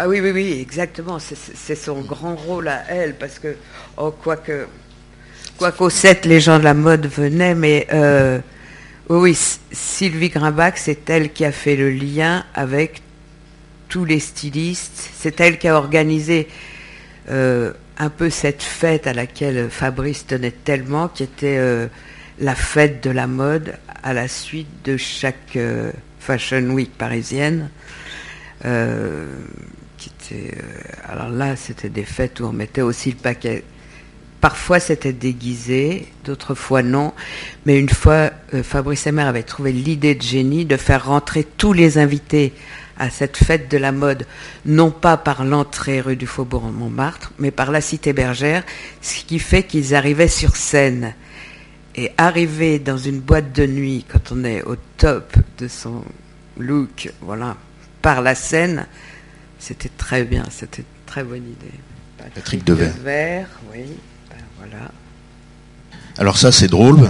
Ah oui, oui, oui, exactement. C'est son grand rôle à elle, parce que, oh, quoique, qu'au 7, les gens de la mode venaient, mais euh, oui, Sylvie Grimbach, c'est elle qui a fait le lien avec tous les stylistes. C'est elle qui a organisé euh, un peu cette fête à laquelle Fabrice tenait tellement, qui était euh, la fête de la mode à la suite de chaque Fashion Week parisienne. Euh, alors là, c'était des fêtes où on mettait aussi le paquet. Parfois, c'était déguisé, d'autres fois non. Mais une fois, euh, Fabrice Emmer avait trouvé l'idée de génie de faire rentrer tous les invités à cette fête de la mode, non pas par l'entrée rue du Faubourg Montmartre, mais par la cité bergère, ce qui fait qu'ils arrivaient sur scène. Et arriver dans une boîte de nuit, quand on est au top de son look, voilà, par la scène, c'était très bien, c'était une très bonne idée. Patrick, Devers. oui, voilà. Alors ça, c'est drôle.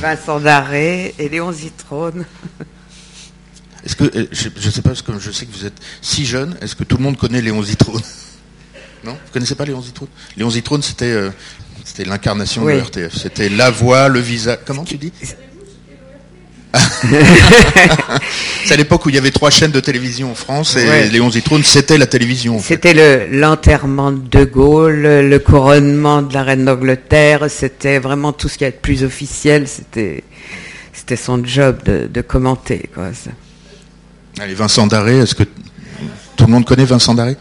Vincent Daré et Léon Zitrone. Est-ce que euh, je ne sais pas parce que je sais que vous êtes si jeune. Est-ce que tout le monde connaît Léon Zitrone Non, vous connaissez pas Léon Zitrone? Léon Zitrone, c'était euh, c'était l'incarnation de RTF. C'était la voix, le visage. Comment tu dis? c'est à l'époque où il y avait trois chaînes de télévision en France et Léon Zitrone, c'était la télévision. C'était l'enterrement de Gaulle, le couronnement de la reine d'Angleterre, c'était vraiment tout ce qui est plus officiel, c'était c'était son job de, commenter. Quoi, Allez, Vincent Daré, est-ce que tout le monde connaît Vincent Daré?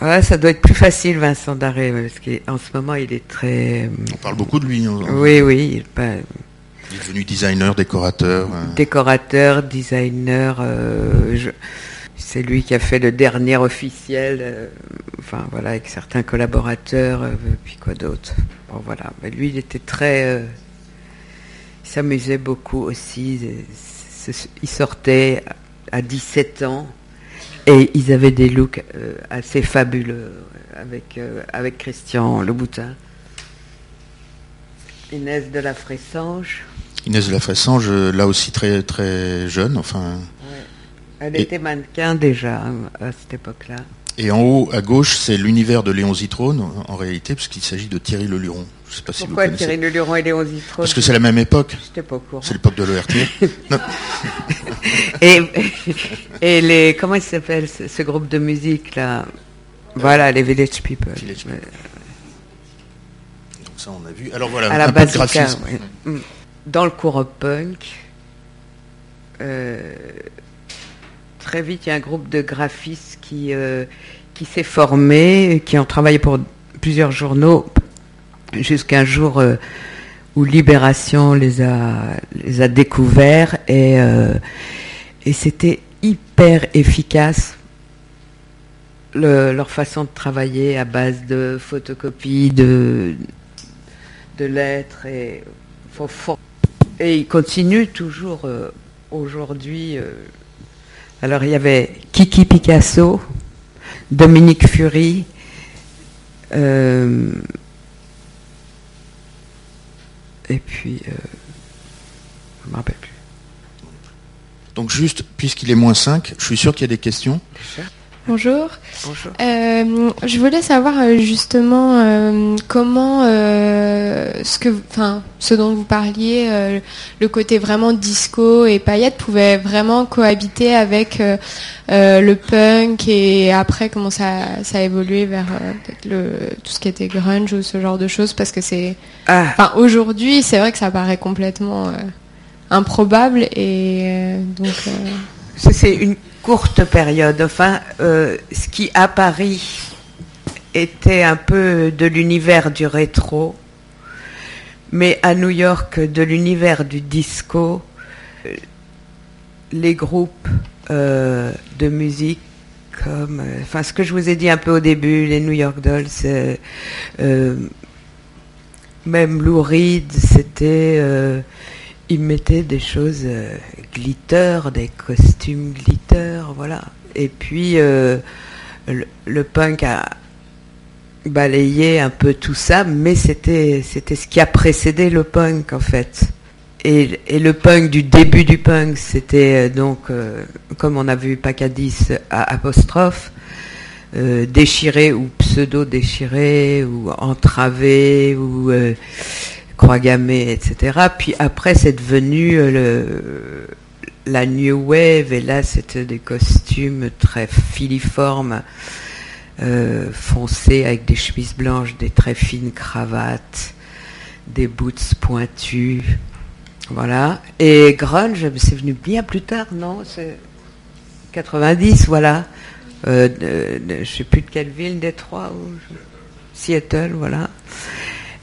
Ouais, ça doit être plus facile, Vincent Daré, parce qu'en ce moment, il est très. On parle beaucoup de lui. Hein. Oui, oui. Il, il est devenu designer, décorateur. Euh. Décorateur, designer. Euh, c'est lui qui a fait le dernier officiel. Euh, enfin, voilà, avec certains collaborateurs, puis quoi d'autre. Bon, voilà. Mais lui, il était très. il s'amusait beaucoup aussi. Il sortait à 17 ans et ils avaient des looks euh, assez fabuleux avec, euh, avec Christian Louboutin. Inès de la Fressange. Inès de la Fressange, euh, là aussi très, très jeune, enfin. Elle était mannequin déjà hein, à cette époque-là. Et en haut à gauche, c'est l'univers de Léon Zitrone, en réalité, puisqu'il s'agit de Thierry Leluron. Je sais pas si Pourquoi Thierry Leluron et Léon Zitrone Parce que c'est la même époque. pas au courant. C'est l'époque de l'ORT. et, et les, comment il s'appelle ce, groupe de musique là? Voilà, les Village People. Donc ça, on a vu. Alors voilà, à la un peu de graphisme. Mm. Dans le courant punk, euh, très vite, il y a un groupe de graphistes qui, euh, qui s'est formé, qui ont travaillé pour plusieurs journaux, jusqu'à un jour euh, où Libération les a, les a découverts et, et c'était hyper efficace leur façon de travailler à base de photocopies, de, de lettres et, et ils continuent toujours aujourd'hui. Alors il y avait Kiki Picasso, Dominique Fury, euh, et puis, euh, je ne me rappelle plus. Donc juste, puisqu'il est moins 5, je suis sûr qu'il y a des questions. Bonjour. Bonjour. Euh, je voulais savoir euh, justement euh, comment ce que, enfin, ce dont vous parliez, le côté vraiment disco et paillettes pouvait vraiment cohabiter avec le punk et après comment ça, ça a évolué vers le tout ce qui était grunge ou ce genre de choses parce que c'est, ah. enfin, aujourd'hui c'est vrai que ça paraît complètement improbable et donc. C'est une courte période. Enfin, euh, ce qui à Paris était un peu de l'univers du rétro, mais à New York de l'univers du disco, euh, les groupes euh, de musique comme, enfin, ce que je vous ai dit un peu au début, les New York Dolls, même Lou Reed, c'était ils mettaient des choses glitter, des costumes glitter, voilà. Et puis euh, le, punk a balayé un peu tout ça, mais c'était ce qui a précédé le punk en fait. Et, le punk du début du punk, c'était euh, donc, comme on a vu Pacadis à apostrophe, déchiré ou pseudo-déchiré ou entravé ou croix gammée, etc. Puis après, c'est devenu euh, le, la New Wave, et là, c'était des costumes très filiformes, euh, foncés, avec des chemises blanches, des très fines cravates, des boots pointus. Voilà. Et grunge, c'est venu bien plus tard, non? C'est 90, voilà. Euh, je ne sais plus de quelle ville, Détroit ou Seattle, voilà.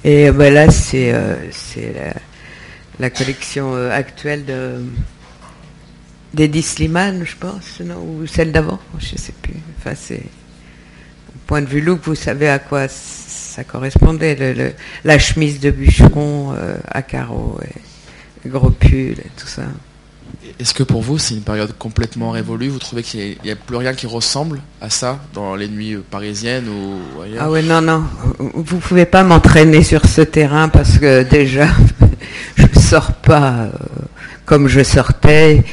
Et ben là, c'est euh, la, collection euh, actuelle de d'Eddie Slimane, je pense, non, ou celle d'avant, je ne sais plus. Enfin, c'est point de vue look, vous savez à quoi ça correspondait, le, la chemise de bûcheron euh, à carreaux, et gros pull et tout ça. Est-ce que pour vous, c'est une période complètement révolue? Vous trouvez qu'il n'y a, plus rien qui ressemble à ça dans les nuits parisiennes ou ailleurs? Ah ouais, non, non. Vous ne pouvez pas m'entraîner sur ce terrain parce que déjà, je ne sors pas euh, comme je sortais.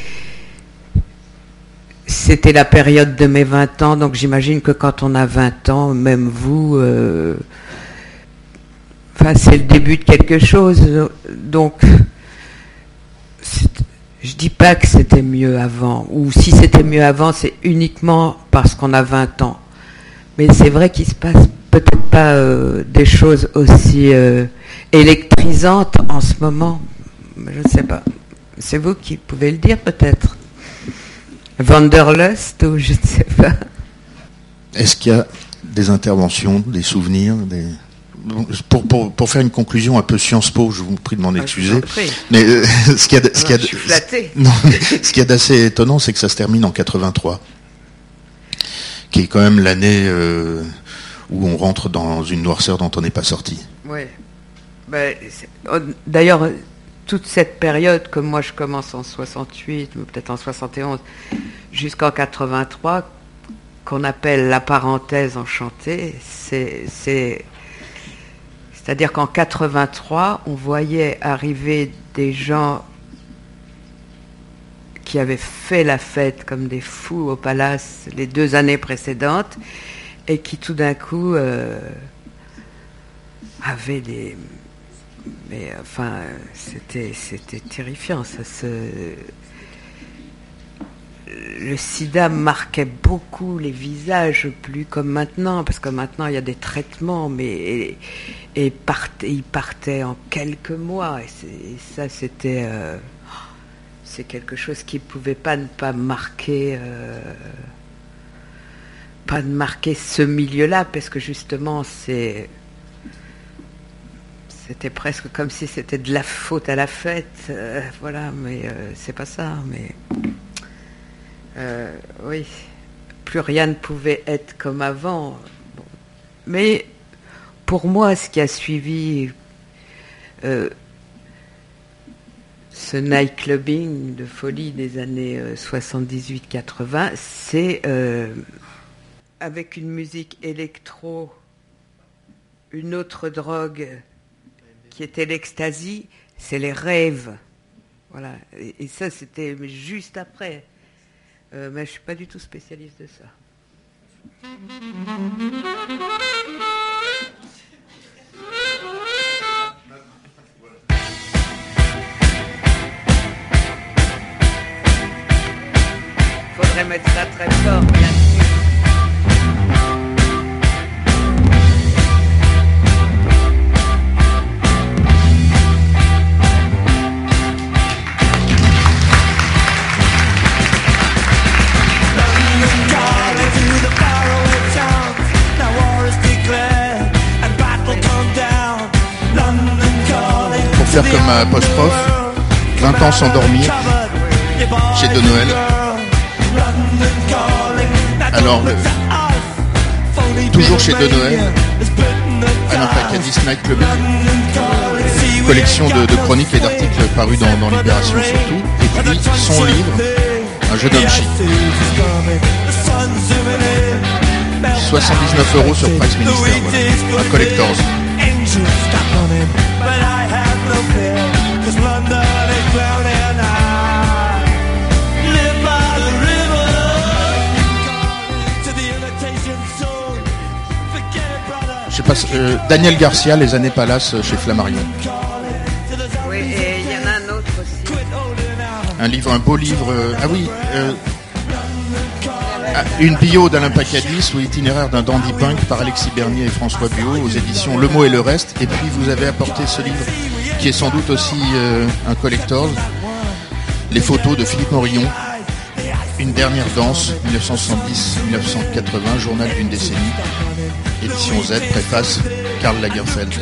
C'était la période de mes 20 ans, donc j'imagine que quand on a 20 ans, même vous, euh, c'est le début de quelque chose. Donc, Je dis pas que c'était mieux avant, ou si c'était mieux avant, c'est uniquement parce qu'on a 20 ans. Mais c'est vrai qu'il se passe peut-être pas euh, des choses aussi euh, électrisantes en ce moment. Je ne sais pas. C'est vous qui pouvez le dire peut-être. Wanderlust ou je ne sais pas. Est-ce qu'il y a des interventions, des souvenirs, des... Pour, pour, pour, faire une conclusion un peu Sciences Po, je vous prie de m'en ah, excuser. Mais euh, ce qu'il y a, ce qu'il y a, d'assez étonnant, c'est que ça se termine en 83, qui est quand même l'année euh, où on rentre dans une noirceur dont on n'est pas sorti. Oui. Ben, oh, d'ailleurs, toute cette période, comme moi je commence en 68, peut-être en 71, jusqu'en 83, qu'on appelle la parenthèse enchantée, c'est, c'est-à-dire qu'en 83, on voyait arriver des gens qui avaient fait la fête comme des fous au palace les deux années précédentes et qui tout d'un coup euh, avaient des mais enfin c'était c'était terrifiant ça le sida marquait beaucoup les visages, plus comme maintenant, parce que maintenant il y a des traitements, mais et, il partait en quelques mois, et, ça c'était euh, c'est quelque chose qui pouvait pas ne pas marquer euh, pas marquer ce milieu-là, parce que justement c'est c'était presque comme si c'était de la faute à la fête, euh, voilà, mais c'est pas ça, mais euh, oui, plus rien ne pouvait être comme avant. Mais pour moi, ce qui a suivi euh, ce nightclubbing de folie des années 78-80, euh, c'est avec une musique électro, une autre drogue qui était l'ecstasy, c'est les rêves. Voilà. et ça, c'était juste après. Euh, mais je ne suis pas du tout spécialiste de ça. Faudrait mettre ça très fort, comme un post-prof, 20 ans sans dormir, chez De Noël. Alors, toujours chez De Noël, Alain Pacadis Night Club, collection de, chroniques et d'articles parus dans, Libération surtout, et puis son livre, Un jeune homme chic. 79 euros sur Price Minister, collectors. Je sais pas, euh, Daniel Garcia, Les années Palace euh, chez Flammarion. Oui, et il y en a un autre aussi. Un livre, un beau livre. Euh, ah oui, ah, une bio d'Alain Pacadis ou itinéraire d'un dandy punk par Alexis Bernier et François Buot aux éditions Le Mot et le Reste. Et puis vous avez apporté ce livre qui est sans doute aussi euh, un collector. Les photos de Philippe Morillon, Une dernière danse, 1970-1980, journal d'une décennie, édition Z, préface Karl Lagerfeld.